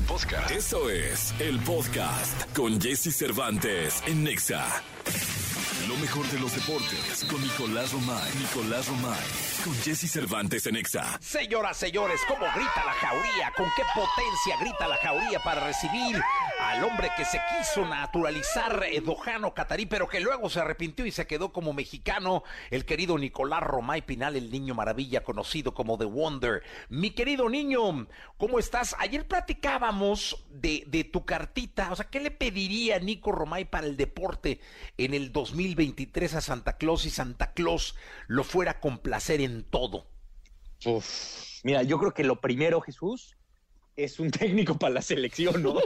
Podcast. Eso es el podcast con Jesse Cervantes en Nexa. Lo mejor de los deportes con Nicolás Romay. Nicolás Romay. Con Jesse Cervantes en Nexa. Señoras, señores, ¿cómo grita la jauría? ¿Con qué potencia grita la jauría para recibir al hombre que se quiso naturalizar eh, dojano catarí, pero que luego se arrepintió y se quedó como mexicano, el querido Nicolás Romay Pinal, el niño maravilla, conocido como The Wonder. Mi querido niño, ¿cómo estás? Ayer platicábamos de, de tu cartita, o sea, ¿qué le pediría Nico Romay para el deporte en el 2023 a Santa Claus y Santa Claus lo fuera a complacer en todo? Uf, mira, yo creo que lo primero, Jesús, es un técnico para la selección, ¿no?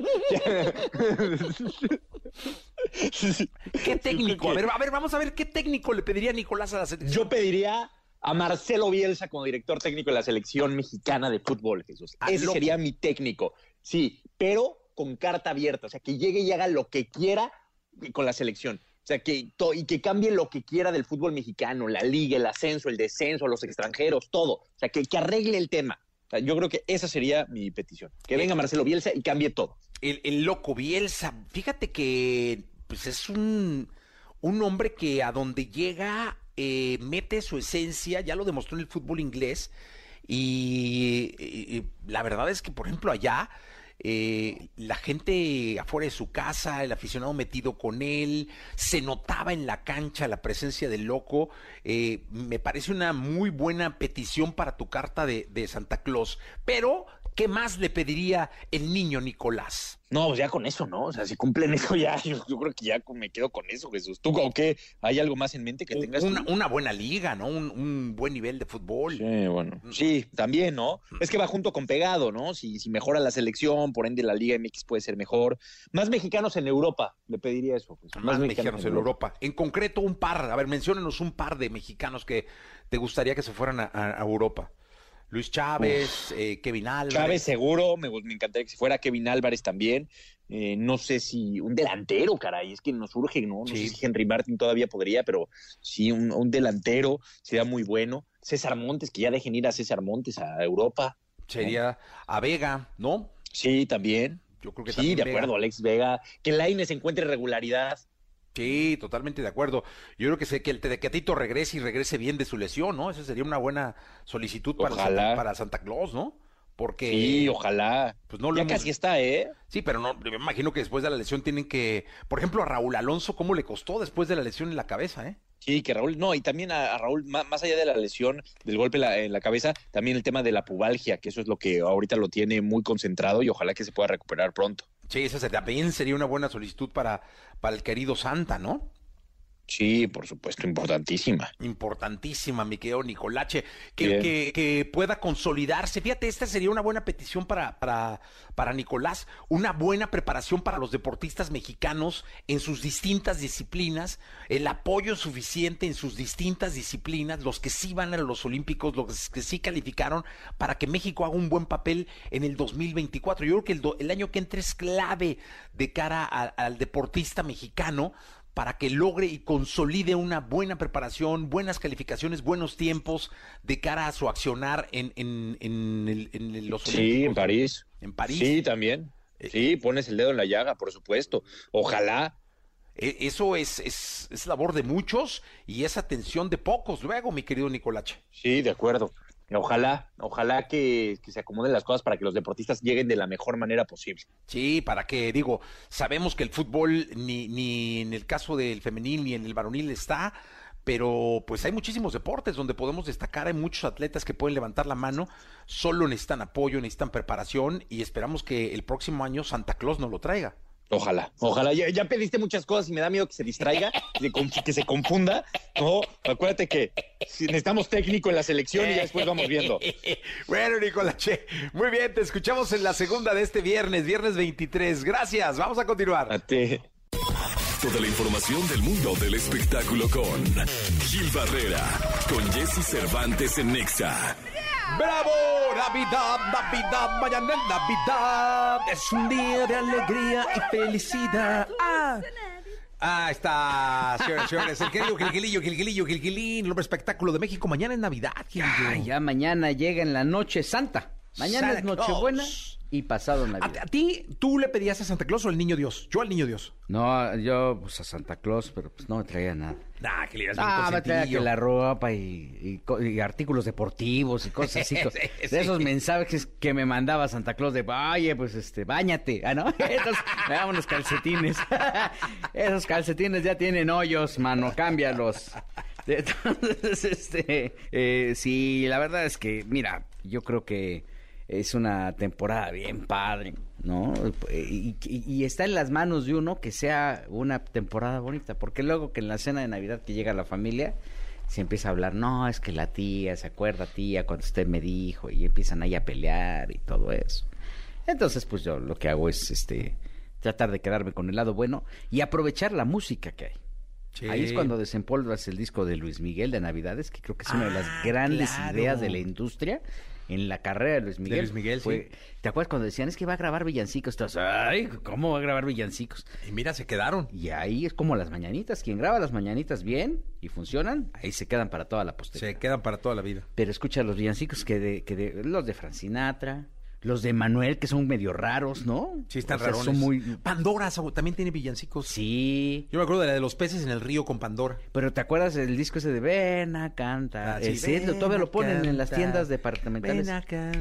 ¿Qué técnico? A ver, a ver, vamos a ver qué técnico le pediría Nicolás a la selección. Yo pediría a Marcelo Bielsa como director técnico de la selección mexicana de fútbol, Jesús. Ah, Ese loco. sería mi técnico. Sí, pero con carta abierta, o sea, que llegue y haga lo que quiera con la selección. O sea, que to- y que cambie lo que quiera del fútbol mexicano, la liga, el ascenso, el descenso, los extranjeros, todo. O sea, que, que arregle el tema. Yo creo que esa sería mi petición. Que venga Marcelo Bielsa y cambie todo. El, el loco Bielsa, fíjate que pues es un, un hombre que a donde llega eh, mete su esencia, ya lo demostró en el fútbol inglés, y, y- y la verdad es que, por ejemplo, allá eh, la gente afuera de su casa, el aficionado metido con él, se notaba en la cancha la presencia del loco. eh, me parece una muy buena petición para tu carta de, de Santa Claus. Pero, ¿qué más le pediría el niño Nicolás? No, pues ya con eso, ¿no? O sea, si cumplen eso ya, yo, yo creo que ya me quedo con eso, Jesús. ¿Tú o qué? ¿Hay algo más en mente que tengas? Una, una buena liga, ¿no? Un, un buen nivel de fútbol. Sí, bueno. Sí, también, ¿no? Es que va junto con pegado, ¿no? Si, si mejora la selección, por ende la Liga MX puede ser mejor. Más mexicanos en Europa, le pediría eso. Jesús. Más mexicanos en Europa. En concreto, un par. A ver, menciónenos un par de mexicanos que te gustaría que se fueran a Europa. Luis Chávez, eh, Kevin Álvarez. Chávez seguro, me, me encantaría que si fuera Kevin Álvarez también. Eh, no sé si un delantero, caray, es que nos urge, ¿no? No Sí. sé si Henry Martin todavía podría, pero sí, un, un delantero sería muy bueno. César Montes, que ya dejen ir a César Montes a Europa. Sería a Vega, ¿no? Sí, también. Yo creo que Sí, de Vega. acuerdo, Alex Vega. Que Laines encuentre regularidad. Sí, totalmente de acuerdo. Yo creo que, sé que el Tecatito regrese y regrese bien de su lesión, ¿no? Esa sería una buena solicitud para. Santa, para Santa Claus, ¿no? Porque Sí, ojalá. pues no lo ya hemos- casi está, ¿eh? Sí, pero no, me imagino que después de la lesión tienen que, por ejemplo, a Raúl Alonso, ¿cómo le costó después de la lesión en la cabeza, eh? Sí, que Raúl, no, y también a, Raúl, má- más, allá de la lesión, del golpe la, en la cabeza, también el tema de la pubalgia, que eso es lo que ahorita lo tiene muy concentrado y ojalá que se pueda recuperar pronto. Sí, esa también sería una buena solicitud para, para el querido Santa, ¿no? Sí, por supuesto, importantísima. Importantísima, mi querido Nicolache, que, que, que pueda consolidarse. Fíjate, esta sería una buena petición para, para, para Nicolás, una buena preparación para los deportistas mexicanos en sus distintas disciplinas, el apoyo suficiente en sus distintas disciplinas, los que sí van a los Olímpicos, los que sí calificaron, para que México haga un buen papel en el 2024. Yo creo que el, do- el año que entra es clave de cara a- al deportista mexicano para que logre y consolide una buena preparación, buenas calificaciones, buenos tiempos de cara a su accionar en, en, en el- en los Sí, en París. En París. Sí, también. Sí, pones el dedo en la llaga, por supuesto. Ojalá. E- Eso es, es, es labor de muchos y es atención de pocos. Luego, mi querido Nicolache. Sí, de acuerdo. Ojalá, ojalá que, que se acomoden las cosas para que los deportistas lleguen de la mejor manera posible. Sí, para que, digo, sabemos que el fútbol ni, ni en el caso del femenil ni en el varonil está, pero pues hay muchísimos deportes donde podemos destacar, hay muchos atletas que pueden levantar la mano, solo necesitan apoyo, necesitan preparación y esperamos que el próximo año Santa Claus nos lo traiga. Ojalá, ojalá. Ya, ya pediste muchas cosas y me da miedo que se distraiga, que se confunda. No, acuérdate que si necesitamos técnico en la selección y ya después vamos viendo. bueno, Nicolache, muy bien, te escuchamos en la segunda de este viernes, viernes 23. Gracias, vamos a continuar. A ti. Toda la información del mundo del espectáculo con Gil Barrera, con Jesse Cervantes en Nexa. ¡Bravo! Navidad, Navidad, mañana es Navidad. Es un día de alegría y felicidad. Ah, Ah, está, señores, señores. El querido Gilgilillo, Gilgilillo, Gilgilín, el hombre espectáculo de México. Mañana es Navidad, Gilillo. Ay, ya mañana llega en la noche santa. Mañana Santa es Nochebuena Claus. y pasado ¿A, Navidad. a ti, tú le pedías a Santa Claus o al niño Dios? Yo al niño Dios. No, yo pues a Santa Claus, pero pues no me traía nada. Ah, que le ibas Ah, me traía que la ropa y, y co- y artículos deportivos y cosas así. Sí, de sí. esos mensajes que me mandaba Santa Claus de, oye, pues este, bañate. Ah, ¿no? Entonces, me daban unos calcetines. esos calcetines ya tienen hoyos, mano, cámbialos. Entonces, este, eh, sí, la verdad es que, mira, yo creo que es una temporada bien padre, ¿no? Y, y- y está en las manos de uno que sea una temporada bonita, porque luego que en la cena de Navidad que llega la familia, se empieza a hablar, no, es que la tía, ¿se acuerda tía cuando usted me dijo? Y empiezan ahí a pelear y todo eso. Entonces, pues yo lo que hago es, este, tratar de quedarme con el lado bueno y aprovechar la música que hay. Sí. Ahí es cuando desempolvas el disco de Luis Miguel de Navidades, que creo que es una de las Ah, grandes claro. ideas de la industria en la carrera de Luis Miguel. Luis Miguel, Fue- ¿Te acuerdas cuando decían, es que va a grabar villancicos? Todos, ay, ¿cómo va a grabar villancicos? Y mira, se quedaron. Y ahí es como las mañanitas. Quien graba las mañanitas bien y funcionan, ahí se quedan para toda la posteridad. Se quedan para toda la vida. Pero escucha los villancicos que de, que de los de Frank Sinatra, los de Manuel, que son medio raros, ¿no? Sí, están O sea, rarones. Son muy... Pandora también tiene villancicos. Sí, Yo me acuerdo de la de los peces en el río con Pandora. pero ¿te acuerdas del disco ese de Ven a cantar? Ah, sí, Ese ven lo- todavía a lo ponen en las tiendas departamentales. Ven acá.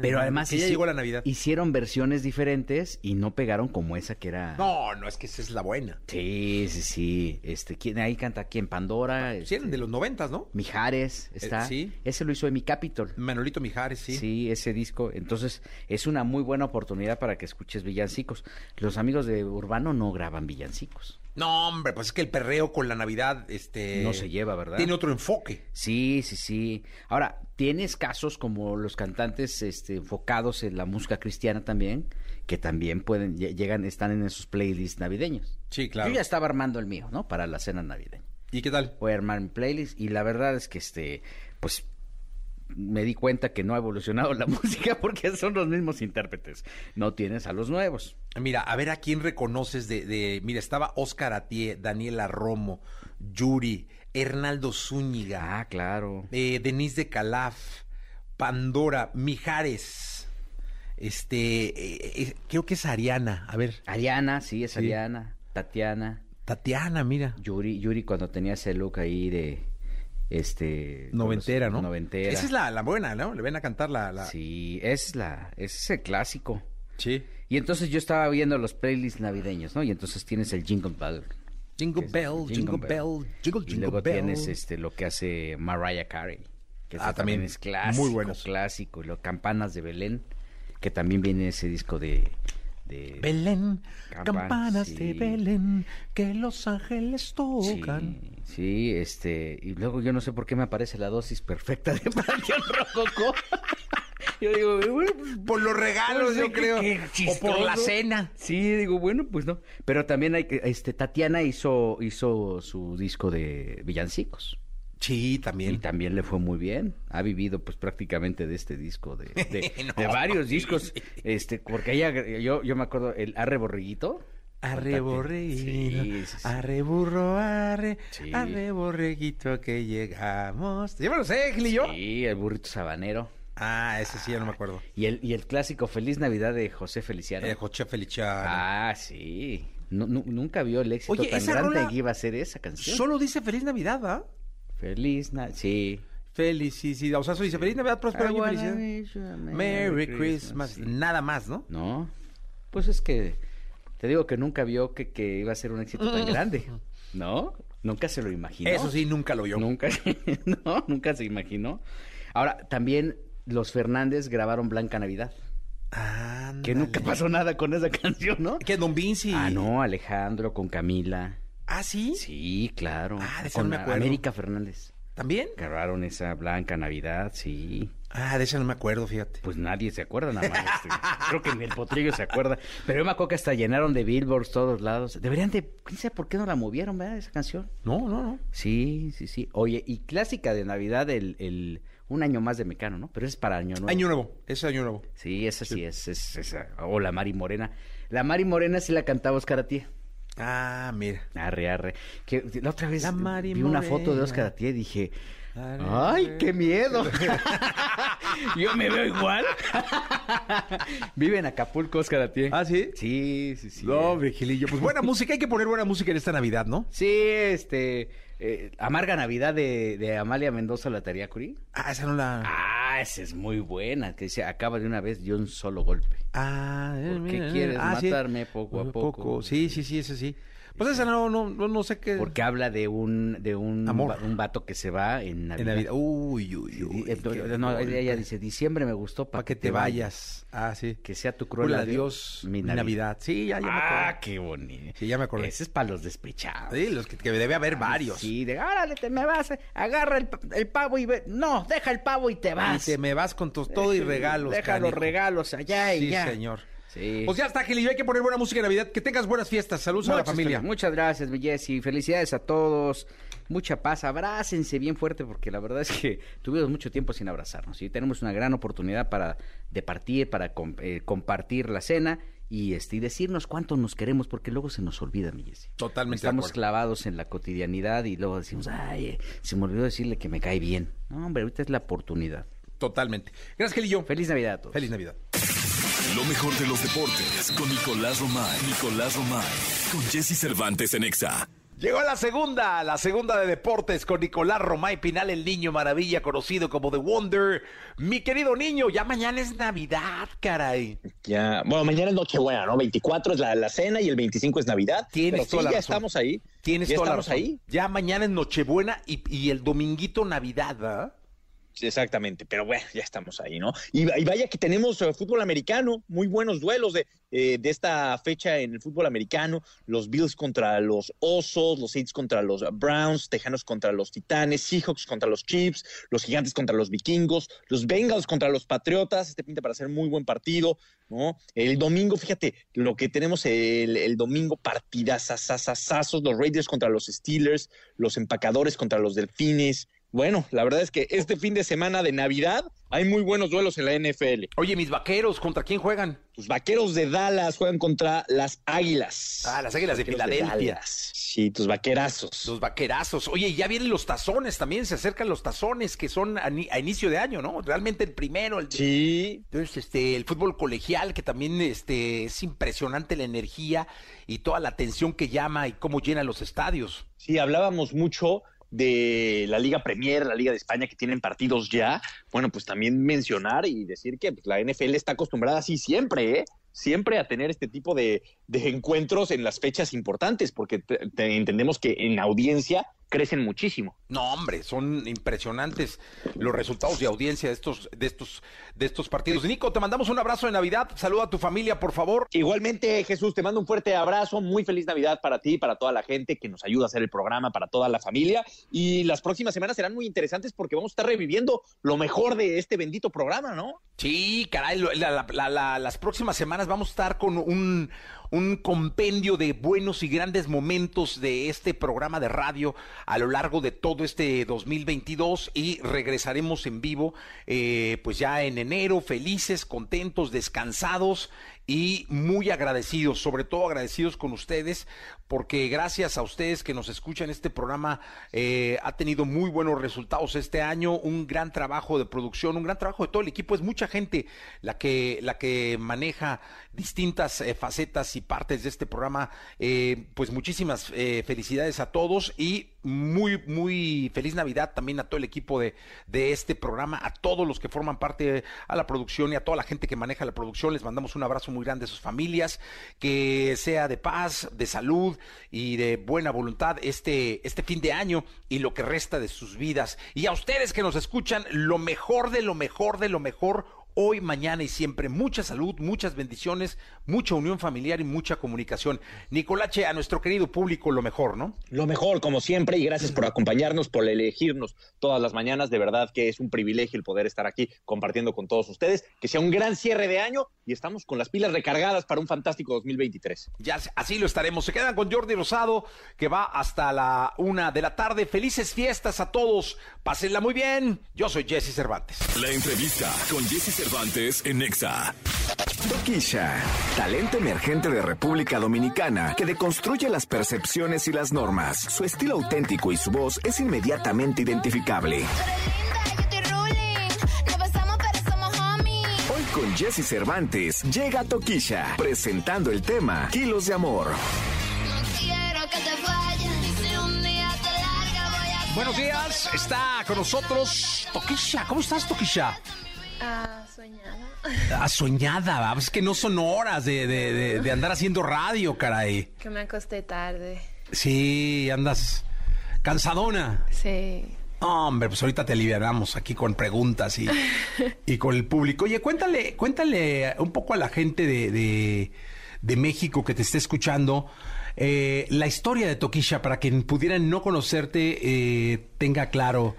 Pero además que ya llegó la Navidad. hicieron versiones diferentes y no pegaron como esa que era... No, no, es que esa es la buena. Sí, sí, sí. Este, ¿quién, ahí canta quién? Pandora. Sí, este, eran de los noventas, ¿no? Mijares está. Eh, sí. Ese lo hizo Emi Capitol. Manolito Mijares, sí. Sí. ese disco. Entonces, es una muy buena oportunidad para que escuches villancicos. Los amigos de Urbano no graban villancicos. No, hombre, pues es que el perreo con la Navidad, este... No se lleva, ¿verdad? Tiene otro enfoque. Sí, sí, sí. Ahora, tienes casos como los cantantes este, enfocados en la música cristiana también, que también pueden, lle- llegan, están en esos playlists navideños. Sí, claro. Yo ya estaba armando el mío, ¿no? Para la cena navideña. ¿Y qué tal? Voy a armar mi playlist y la verdad es que este, pues me di cuenta que no ha evolucionado la música porque son los mismos intérpretes. No tienes a los nuevos. Mira, a ver a quién reconoces de... de- mira, estaba Oscar Atié, Daniela Romo, Yuri, Hernaldo Zúñiga, Ah, claro. eh, Denise de Calaf, Pandora, Mijares, este, eh, eh, creo que es Ariana, a ver, Ariana, sí, es Sí. Ariana. Tatiana. Tatiana, mira. Yuri, Yuri cuando tenía ese look ahí de este Noventera, los- ¿no? Noventera. Esa es la, la buena, ¿no? Le ven a cantar la... la... Sí, es la ese es el clásico. Sí. Y entonces yo estaba viendo los playlists navideños, ¿no? Y entonces tienes el Jingle Bell. Jingle Bell, Jingle Bell, Jingle, y Jingle luego Bell. tienes este lo que hace Mariah Carey, que Ah, también. es clásico, Muy buenos. clásico, y lo Campanas de Belén, que también viene ese disco de de Belén, Campanas, campanas sí. de Belén, que los ángeles tocan. sí, este, y luego yo no sé por qué me aparece la dosis perfecta de Panteón Rococó. Yo digo, bueno, pues, Por los regalos, sé, yo creo. qué o por la cena. Sí, digo, bueno, pues no. Pero también hay que, este, Tatiana hizo, hizo su disco de villancicos. Sí, Y también. también le fue muy bien. Ha vivido pues prácticamente de este disco, de, de, No. de varios discos. Este, porque ella, yo, yo me acuerdo, el Arre Borreguito. Arre borreguito, Sí, sí, sí. arre burro, arre, arre borreguito que llegamos. ¿Ya me lo sé, Gil y yo? Sí, el burrito sabanero. Ah, ese sí, ya no me acuerdo. Y el, y el clásico Feliz Navidad de José Feliciano. Eh, José Feliciano. ah, sí. Nu- nu- nunca vio el éxito Oye, tan grande rola que iba a ser esa canción. Solo dice Feliz Navidad, ¿va? Feliz Navidad. Sí. Felicidad. O sea, eso dice Feliz Navidad, próspero año felicidad. Merry Christmas. sí. Nada más, ¿no? No, pues es que te digo que nunca vio que, que iba a ser un éxito tan grande, ¿no? Nunca se lo imaginó. Eso sí, nunca lo vio. Nunca, no, nunca se imaginó. Ahora, también los Fernández grabaron Blanca Navidad, Ándale. que nunca pasó nada con esa canción, ¿no? Que Don Vinci. Ah, no, Alejandro con Camila. Ah, sí. Sí, claro. Ah, de esa no me acuerdo. América Fernández. ¿También? Grabaron esa Blanca Navidad, sí. Ah, de esa no me acuerdo, fíjate. Pues nadie se acuerda nada más. este, creo que ni el potrillo se acuerda. Pero yo me acuerdo que hasta llenaron de billboards todos lados. Deberían de... ¿Quién sabe por qué no la movieron, verdad, esa canción? No, no, no. Sí, sí, sí. Oye, y clásica de Navidad, el, el Un año más de Mecano, ¿no? Pero es para Año Nuevo. Año nuevo, ese año nuevo. Sí, esa sí, es, es esa. O la Mari Morena. La Mari Morena sí la cantaba Oscar Atié. Ah, mira. Arre, arre. Que la otra vez La vi una foto de. Oscar Atié y dije, Arre, ¡ay, arre. qué miedo! Yo me veo igual. Vive en Acapulco, Oscar Atié. ¿Ah, sí? Sí, sí, sí. No, Virgilillo. Pues buena música, hay que poner buena música en esta Navidad, ¿no? Sí, este... eh, Amarga Navidad de, de Amalia Mendoza La Tariacuri. Ah, esa no la. Ah, esa es muy buena. Que dice, acaba de una vez de un solo golpe. Ah, ¿Por qué eh, eh, quieres ah, sí. matarme poco a poco? Sí, sí, sí, esa sí. Pues esa no, no, no, no sé qué. Porque habla de un de un, Amor. un vato que se va en Navidad. En Navidad. Uy, uy, Sí, uy. eh, no, ella dice, diciembre me gustó Para que te vayas. Ah, sí. Que sea tu cruel Cruel adiós, mi Navidad. Sí, ya, ya me Ah, acordé. qué bonito. Sí, ya me acordé. Ese es para los despechados. Sí, los que, que debe haber varios. Sí, de, árale, te me vas, agarra el, el pavo y ve. No, deja el pavo y te Y vas. te me vas con tus todo y regalos. Deja los regalos allá y Sí, ya. señor. Sí. Pues ya está, Gilillo. Hay que poner buena música de Navidad. Que tengas buenas fiestas. Saludos a la familia. Muchas gracias, Jessy. Felicidades a todos. Mucha paz. Abrácense bien fuerte porque la verdad es que tuvimos mucho tiempo sin abrazarnos. Y tenemos una gran oportunidad para de partir, para eh, compartir la cena y, este, y decirnos cuánto nos queremos porque luego se nos olvida, mi. Totalmente Estamos clavados en la cotidianidad y luego decimos, ay, eh, se me olvidó decirle que me cae bien. No, hombre, ahorita es la oportunidad. Totalmente. Gracias, Gilillo. Feliz Navidad a todos. Feliz Navidad. Lo mejor de los deportes con Nicolás Romay. Nicolás Romay. Con Jesse Cervantes en Exa. Llegó la segunda, la segunda de deportes con Nicolás Romay Pinal, el niño maravilla conocido como The Wonder. Mi querido niño, ya mañana es Navidad, caray. Ya, bueno, mañana es Nochebuena, ¿no? 24 es la, la cena y el 25 es Navidad. Tienes Pero toda sí, la ya razón. estamos ahí. Tienes ya toda la estamos razón. ahí. Ya mañana es Nochebuena y, y el dominguito Navidad, ¿verdad? Exactamente, pero bueno, ya estamos ahí, ¿no? Y, vaya que tenemos eh, fútbol americano, muy buenos duelos de, eh, de esta fecha en el fútbol americano, los Bills contra los Osos, los Saints contra los Browns, Tejanos contra los Titanes, Seahawks contra los Chiefs, los Gigantes contra los Vikingos, los Bengals contra los Patriotas, este pinta para ser muy buen partido, ¿no? El domingo, fíjate, lo que tenemos el, domingo, partidazazazazazos, los Raiders contra los Steelers, los Empacadores contra los Delfines, bueno, la verdad es que este fin de semana de Navidad hay muy buenos duelos en la NFL. Oye, mis vaqueros, ¿contra quién juegan? Tus vaqueros de Dallas juegan contra las Águilas. Ah, las Águilas de Filadelfia. Sí, tus vaquerazos. Los vaquerazos. Oye, ya vienen los tazones también, se acercan los tazones que son a, ni- a inicio de año, ¿no? Realmente el primero, el Sí, Entonces, este, el fútbol colegial, que también este, es impresionante la energía y toda la atención que llama y cómo llenan los estadios. sí, hablábamos mucho de la Liga Premier, la Liga de España, que tienen partidos ya. Bueno, pues también mencionar y decir que pues, la NFL está acostumbrada así siempre, ¿eh? Siempre a tener este tipo de, encuentros en las fechas importantes, porque te- entendemos que en audiencia crecen muchísimo. No, hombre, son impresionantes los resultados de audiencia de estos, de estos, de estos partidos. Nico, te mandamos un abrazo de Navidad. Saluda a tu familia, por favor. Igualmente, Jesús, te mando un fuerte abrazo, muy feliz Navidad para ti, para toda la gente que nos ayuda a hacer el programa, para toda la familia. Y las próximas semanas serán muy interesantes porque vamos a estar reviviendo lo mejor de este bendito programa, ¿no? Sí, caray, lo- la- la- la- la- las próximas semanas vamos a estar con un, un compendio de buenos y grandes momentos de este programa de radio a lo largo de todo este 2022 y regresaremos en vivo eh, pues ya en enero, felices, contentos, descansados y muy agradecidos, sobre todo agradecidos con ustedes, porque gracias a ustedes que nos escuchan, este programa eh, ha tenido muy buenos resultados este año, un gran trabajo de producción, un gran trabajo de todo el equipo, es mucha gente la que, la que maneja distintas eh, facetas y partes de este programa, eh, pues muchísimas eh, felicidades a todos y muy, muy feliz Navidad también a todo el equipo de, de este programa, a todos los que forman parte a la producción y a toda la gente que maneja la producción. Les mandamos un abrazo muy grande a sus familias, que sea de paz, de salud y de buena voluntad este, este fin de año y lo que resta de sus vidas. Y a ustedes que nos escuchan, lo mejor de lo mejor de lo mejor hoy, mañana y siempre. Mucha salud, muchas bendiciones, mucha unión familiar y mucha comunicación. Nicolache, a nuestro querido público, lo mejor, ¿no? Lo mejor, como siempre, y gracias por acompañarnos, por elegirnos todas las mañanas. De verdad que es un privilegio el poder estar aquí compartiendo con todos ustedes. Que sea un gran cierre de año y estamos con las pilas recargadas para un fantástico 2023. Ya así lo estaremos. Se quedan con Jordi Rosado, que va hasta la una de la tarde. Felices fiestas a todos. Pásenla muy bien. Yo soy Jesse Cervantes. La entrevista con Jesse Cervantes en Exa. Toquisha, talento emergente de República Dominicana que deconstruye las percepciones y las normas. Su estilo auténtico y su voz es inmediatamente identificable. Tú eres linda, yo estoy ruling. Nos besamos para Con Jesse Cervantes llega Toquisha, presentando el tema Kilos de Amor. Buenos días, está con nosotros Toquisha. ¿Cómo estás, Toquisha? Ah, soñada. Ah, soñada, es que no son horas de, de- de- de andar haciendo radio, caray. Que me acosté tarde. Sí, andas cansadona. Sí. Hombre, pues ahorita te aliviaramos aquí con preguntas y, y con el público. Oye, cuéntale, cuéntale un poco a la gente de, de- de México que te esté escuchando eh, la historia de Toquisha para quien pudiera no conocerte eh, tenga claro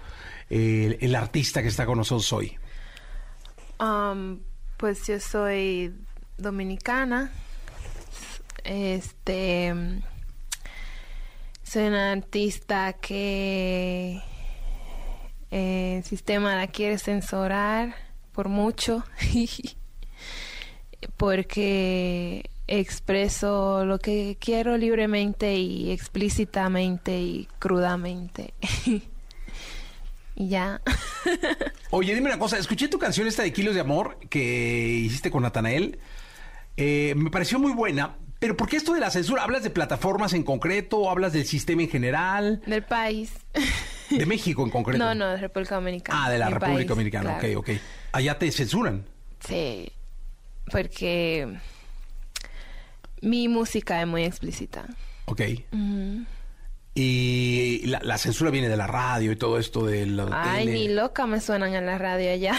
eh, el artista que está con nosotros hoy. Um, pues yo soy dominicana. Este. Soy una artista que eh, el sistema la quiere censurar por mucho. porque expreso lo que quiero libremente y explícitamente y crudamente. y ya. Oye, dime una cosa, escuché tu canción esta de Kilos de Amor que hiciste con Natanael. Eh, me pareció muy buena, pero ¿por qué esto de la censura? ¿Hablas de plataformas en concreto hablas del sistema en general? Del país. De México en concreto. No, no, de República Dominicana. Ah, de la Mi República país, Dominicana, claro. ok, ok. Allá te censuran. Sí, porque mi música es muy explícita. Ok. Y la, la censura viene de la radio y todo esto de la Ay, tele. ni loca me suenan en la radio allá.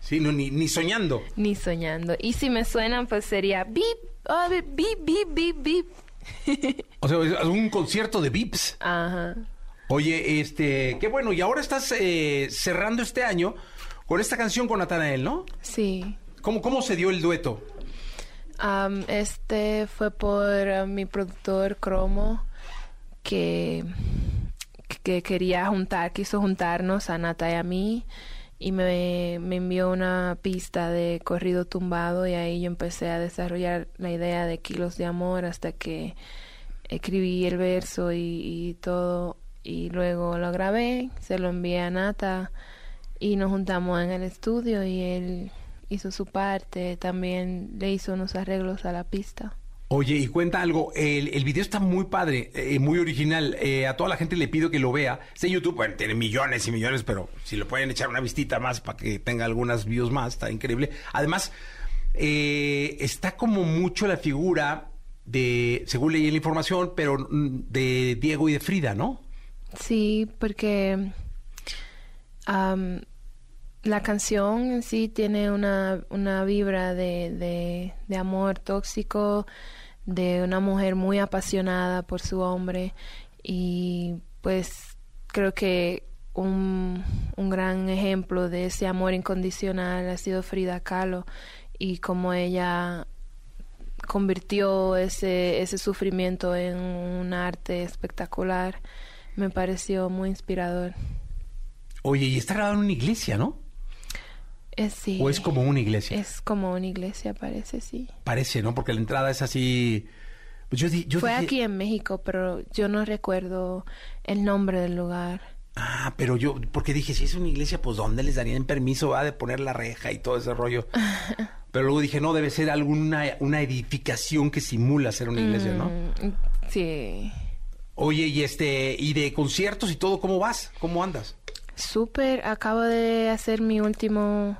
Sí, no, ni, ni soñando. ni soñando. Y si me suenan, pues sería bip, oh, bip, bip, bip, bip. O sea, un concierto de Vips. Ajá. Oye, este, qué bueno. Y ahora estás eh, cerrando este año con esta canción con Natanael, ¿no? Sí. ¿Cómo, cómo se dio el dueto? Este fue por eh, mi productor Cromo que, que quería juntar, quiso juntarnos a Nata y a mí y me, me envió una pista de corrido tumbado y ahí yo empecé a desarrollar la idea de kilos de amor hasta que escribí el verso y, y todo y luego lo grabé, se lo envié a Nata y nos juntamos en el estudio y él hizo su parte, también le hizo unos arreglos a la pista. Oye, y cuenta algo, el, el video está muy padre, eh, muy original. Eh, a toda la gente le pido que lo vea. En YouTube, bueno, tiene millones y millones, pero si lo pueden echar una vistita más para que tenga algunas views más, está increíble. Además, eh, está como mucho la figura de, según leí la información, pero de Diego y de Frida, ¿no? Sí, porque am, la canción en sí tiene una, una vibra de, de, de amor tóxico, de una mujer muy apasionada por su hombre y pues creo que un, un gran ejemplo de ese amor incondicional ha sido Frida Kahlo y como ella convirtió ese, ese sufrimiento en un arte espectacular. Me pareció muy inspirador. Oye, y está grabado en una iglesia, ¿no? Sí, ¿O es como una iglesia? es como una iglesia, parece, sí. Parece, ¿no? Porque la entrada es así... Pues yo, di- yo Fue dije- aquí en México, pero yo no recuerdo el nombre del lugar. Ah, pero yo, porque dije, si es una iglesia, pues ¿dónde les darían permiso ah, de poner la reja y todo ese rollo? Pero luego dije, no, debe ser alguna una edificación que simula ser una iglesia, ¿no? Mm, Sí. Oye, y este, y de conciertos y todo, ¿cómo vas? ¿Cómo andas? Súper, acabo de hacer mi último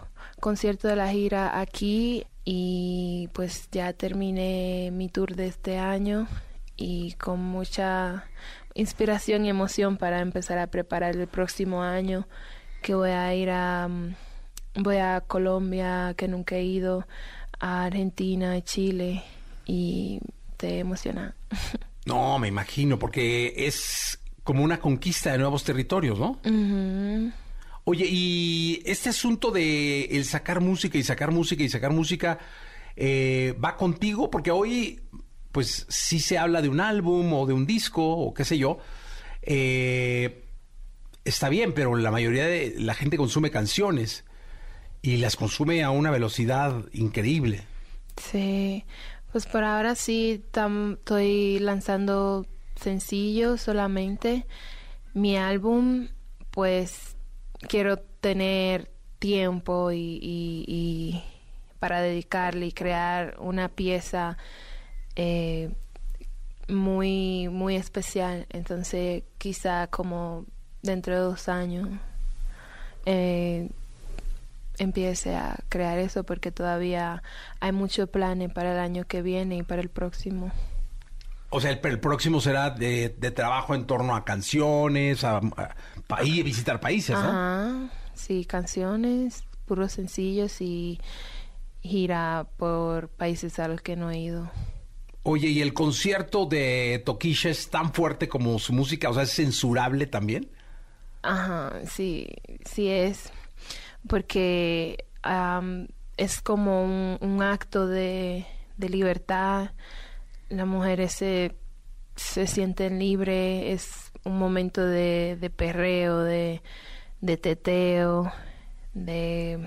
concierto de la gira aquí y pues ya terminé mi tour de este año y con mucha inspiración y emoción para empezar a preparar el próximo año que voy a ir a mm, voy a Colombia que nunca he ido a Argentina y Chile y te emociona No, me imagino, porque es como una conquista de nuevos territorios, ¿no? Ujú. Oye, y este asunto de el sacar música y sacar música y sacar música, eh, ¿va contigo? Porque hoy, pues sí se habla de un álbum o de un disco o qué sé yo. Eh, está bien, pero la mayoría de la gente consume canciones y las consume a una velocidad increíble. Sí, pues por ahora sí estoy lanzando sencillos solamente. Mi álbum, pues quiero tener tiempo y, para dedicarle y crear una pieza eh, muy, muy especial. Entonces, quizá como dentro de dos años eh, empiece a crear eso porque todavía hay muchos planes para el año que viene y para el próximo. O sea, el, el próximo será de, de trabajo en torno a canciones, a, a, ir a visitar países, ¿no? Ajá, sí, canciones, puros sencillos y gira por países a los que no he ido. Oye, ¿y el concierto de Toquisha es tan fuerte como su música? O sea, ¿es censurable también? Ajá, sí, sí es. Porque es como un, un acto de, de libertad. Las mujeres se, se sienten libres. Es un momento de, de perreo, de, de teteo, de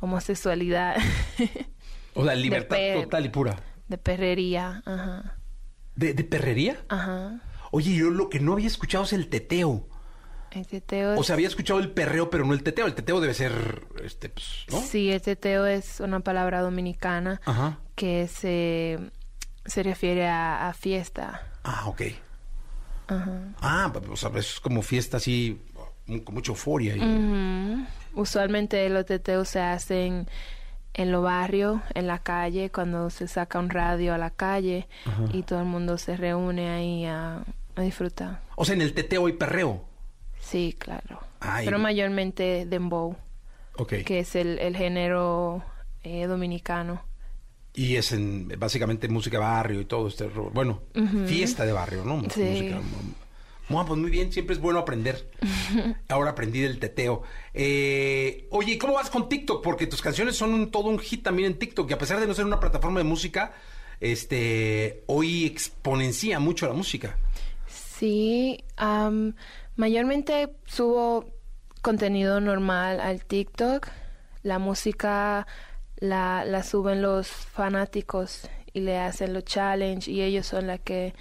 homosexualidad, O sea, libertad per- total y pura. de perrería. Ajá, ¿De, de perrería? ajá. Oye, yo lo que no había escuchado es el teteo. El teteo O sea, había escuchado el perreo, pero no el teteo. El teteo debe ser, este, pues, ¿no? Sí, el teteo es una palabra dominicana Ajá. que se, se refiere a, a fiesta. Ah, ok. Ah, o sea, es como fiesta así, con mucha euforia. y-. Usualmente los teteos se hacen en los barrios, en la calle, cuando se saca un radio a la calle y todo el mundo se reúne ahí a, a disfrutar. O sea, en el teteo hay perreo. Sí, claro. Ay. Pero mayormente dembow, Ok. que es el, el género eh, dominicano. Y es en básicamente música barrio y todo este Bueno, fiesta de barrio, ¿no? Sí. Música. Bueno, pues muy bien, siempre es bueno aprender. Ahora aprendí del teteo. Eh, oye, ¿y ¿cómo vas con TikTok? Porque tus canciones son un- todo un hit también en TikTok. Y a pesar de no ser una plataforma de música, este, hoy exponencia mucho la música. Sí, am, mayormente subo contenido normal al TikTok. La música la, la suben los fanáticos y le hacen los challenge y ellos son las que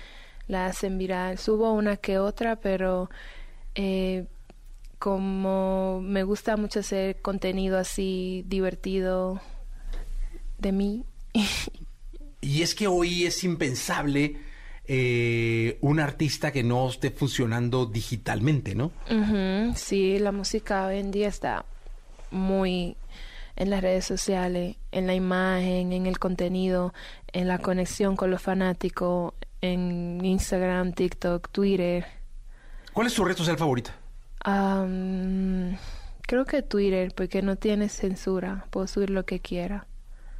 la hacen viral. Subo una que otra, pero eh, como me gusta mucho hacer contenido así divertido de mí, Y es que hoy es impensable eh, un artista que no esté funcionando digitalmente, ¿no? Sí, la música hoy en día está muy en las redes sociales, en la imagen, en el contenido, en la conexión con los fanáticos, en Instagram, TikTok, Twitter. ¿Cuál es tu red social favorita? Am, creo que Twitter, porque no tiene censura, puedo subir lo que quiera.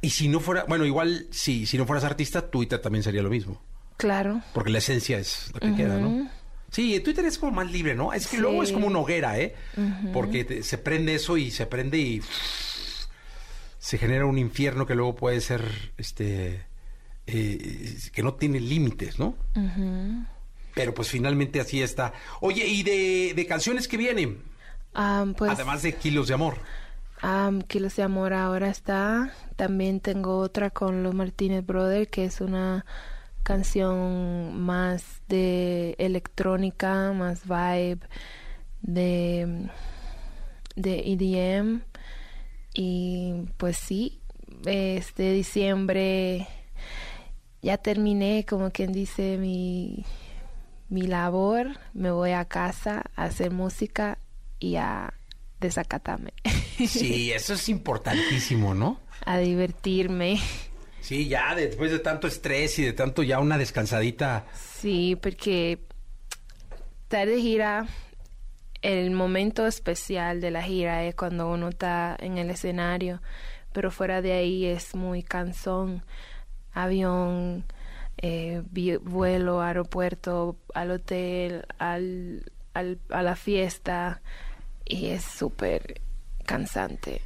Y si no fuera, bueno, igual si, si no fueras artista, Twitter también sería lo mismo. Claro. Porque la esencia es lo que queda, ¿no? Sí, Twitter es como más libre, ¿no? Es que luego es Sí. como una hoguera, ¿eh? Porque te- se prende eso y se prende y se genera un infierno que luego puede ser, este, eh, que no tiene límites, ¿no? Pero pues finalmente así está. Oye, ¿y de, de canciones que vienen? Pues, Además de Kilos de Amor. Am, Kilos de Amor ahora está. También tengo otra con los Martínez Brothers, que es una canción más de electrónica, más vibe, de, de EDM. Y pues sí, este diciembre ya terminé, como quien dice, mi, mi labor. Me voy a casa a hacer música y a desacatarme. Sí, eso es importantísimo, ¿no? a divertirme. Sí, ya después de tanto estrés y de tanto ya una descansadita. Sí, porque estar de gira, el momento especial de la gira es cuando uno está en el escenario, pero fuera de ahí es muy cansón. Avión, eh, vuelo, aeropuerto, al hotel, al, al- a la fiesta, y es súper cansante.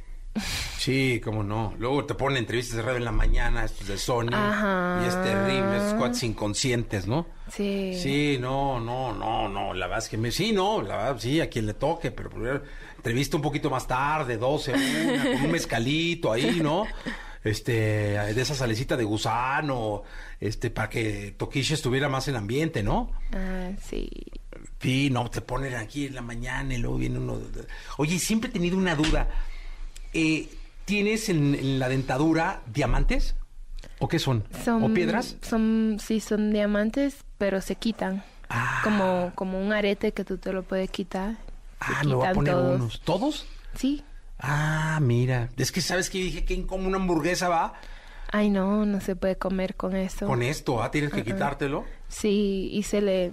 Sí, cómo no. Luego te ponen entrevistas de radio en la mañana, estos de Sony. Ajá. Y es terrible, esos cuates inconscientes, ¿no? Sí. Sí, no, no, no, no. La verdad es que me... Sí, no, la verdad, sí, a quien le toque, pero primero entrevista un poquito más tarde, 12, una, con un mezcalito ahí, ¿no? Este, de esa salecita de gusano, este, para que Toquisha estuviera más en ambiente, ¿no? Ah, sí. Sí, no, te ponen aquí en la mañana y luego viene uno. Oye, siempre he tenido una duda. Eh, tienes en, en la dentadura diamantes? ¿O qué son? Son, ¿O piedras? Son, sí, son diamantes, pero se quitan. Ah. Como, como un arete que tú te lo puedes quitar. Ah, me voy a poner todos. unos. ¿Todos? Sí. Ah, mira. Es que sabes que dije que como una hamburguesa va Ay, no, no se puede comer con eso. con esto, ¿ah? Tienes que quitártelo. Sí, y se le...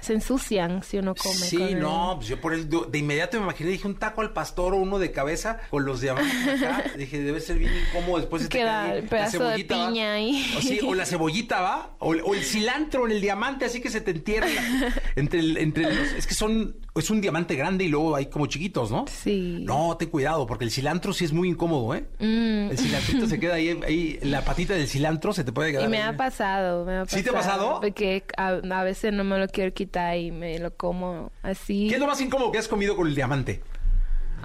Se ensucian si uno come Sí, con no, pues yo por el de inmediato me imaginé, dije un taco al pastor o uno de cabeza con los diamantes acá. dije, debe ser bien incómodo después te Queda el la pedazo de cebollita, ¿va? piña ahí. O, sí, o la cebollita, ¿va? O, o el cilantro en el diamante, así que se te entierra la- entre, el- entre los... Es que son... Es un diamante grande y luego hay como chiquitos, ¿no? Sí. No, ten cuidado, porque el cilantro sí es muy incómodo, ¿eh? Mm. El cilantrito se queda ahí, ahí, la patita del cilantro se te puede quedar. Y me ahí. ha pasado, me ha pasado. ¿Sí te ha pasado? Porque a, a veces no me lo quiero quitar y me lo como así. ¿Qué es lo más incómodo que has comido con el diamante?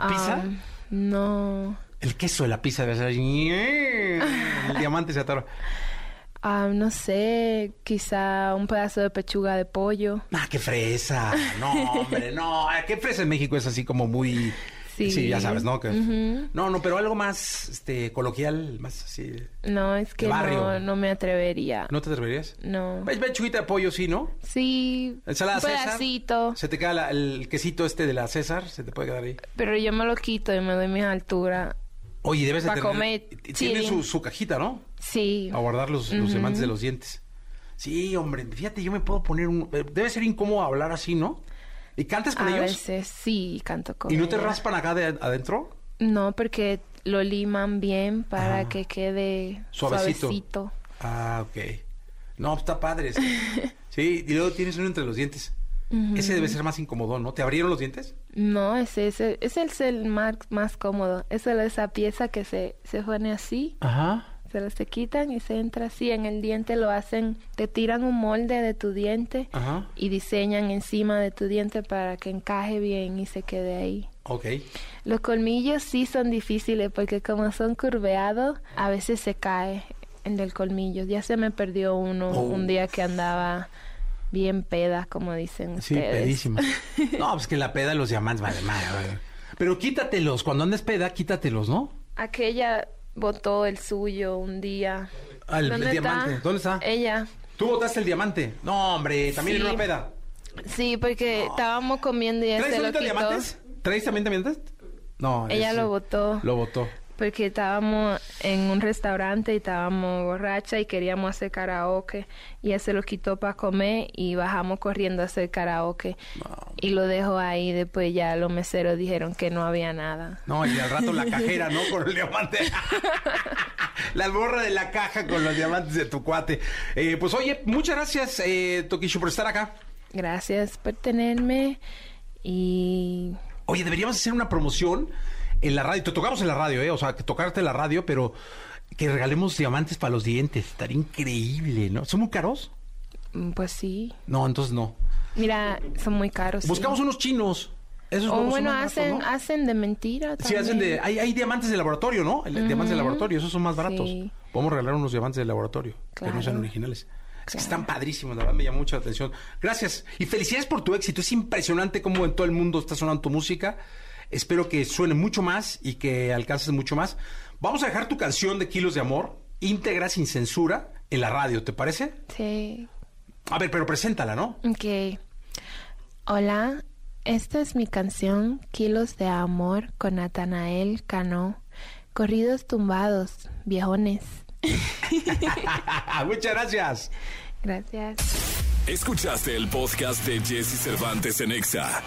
¿Pizza? Ah, no. El queso de la pizza debe ser... así, El diamante se atora. Ah, no sé, quizá un pedazo de pechuga de pollo. Ah, qué fresa. No, hombre, no. Ah, Qué fresa en México es así como muy. Sí, Sí. ya sabes, ¿no? Que-. No, no, pero algo más este, coloquial, más así. No, es que barrio. no, no me atrevería. ¿No te atreverías? No. Ve- Pechuguita de pollo, sí, ¿no? Sí, Ensalada un César. pedacito, Se te queda la- el quesito este de la César, se te puede quedar ahí. pero yo me lo quito y me doy mi altura. Oye, debes de tener... comer Tiene su, su cajita, ¿no? Sí. A guardar los, los diamantes de los dientes. Sí, hombre, fíjate, yo me puedo poner un... eh, Debe ser incómodo hablar así, ¿no? ¿Y cantas con A ellos? veces sí canto con ¿Y no te ellos. raspan acá de adentro? No, porque lo liman bien para Ah. que quede Suavecito. suavecito. Ah, ok. No, está padre. Sí, Sí, y luego tienes uno entre los dientes. Ese debe ser más incómodo, ¿no? ¿Te abrieron los dientes? No, ese, ese, ese es el más, más cómodo. Esa es esa pieza que se, se pone así, Ajá. Se lo se quitan y se entra así. En el diente lo hacen, te tiran un molde de tu diente Ajá. y diseñan encima de tu diente para que encaje bien y se quede ahí. Ok. Los colmillos sí son difíciles porque como son curveados, a veces se cae el del colmillo. Ya se me perdió uno Oh. un día que andaba bien peda, como dicen Sí, ustedes. pedísima. No, pues que la peda los diamantes, vale, madre, vale. Pero quítatelos, cuando andes peda, quítatelos, ¿no? Aquella botó el suyo un día. Ah, el- el ¿Dónde diamante. ¿Dónde está? Ella. Tú botaste el diamante. No, hombre, también en Sí. una peda. Sí, porque estábamos comiendo y ¿Traes se lo ahorita quitó. diamantes? ¿Traes también diamantes? No. Ella lo botó. Lo botó. Porque estábamos en un restaurante y estábamos borracha y queríamos hacer karaoke. Y ella se lo quitó para comer y bajamos corriendo a hacer karaoke. Y lo dejó ahí. Después ya los meseros dijeron que no había nada. No, y al rato la cajera, ¿no? Con el diamante. la borra de la caja con los diamantes de tu cuate. Eh, pues oye, muchas gracias, eh, por estar acá. Gracias por tenerme. Y Oye, deberíamos hacer una promoción en la radio. Te tocamos en la radio, ¿eh? O sea, que tocarte en la radio, pero que regalemos diamantes para los dientes. Estaría increíble, ¿no? ¿Son muy caros? mm, pues sí. No, entonces no. Mira, son muy caros. sí. Buscamos unos chinos. Esos O bueno, más baratos, hacen, ¿no? hacen de mentira. Sí, hacen de... también. Hay, hay diamantes de laboratorio, ¿no? Diamantes de laboratorio, esos son más baratos. Sí. Podemos regalar unos diamantes de laboratorio, que no sean Claro. originales. Es que están padrísimos, la verdad me llama mucho la atención. Gracias. Y felicidades por tu éxito. Es impresionante cómo en todo el mundo está sonando tu música. Espero que suene mucho más y que alcances mucho más. Vamos a dejar tu canción de Kilos de Amor, íntegra, sin censura, en la radio, ¿te parece? Sí. A ver, pero preséntala, ¿no? Ok. Hola, esta es mi canción Kilos de Amor con Natanael Cano. Corridos tumbados, viejones. Muchas gracias. Gracias. Escuchaste el podcast de Jesse Cervantes en Exa.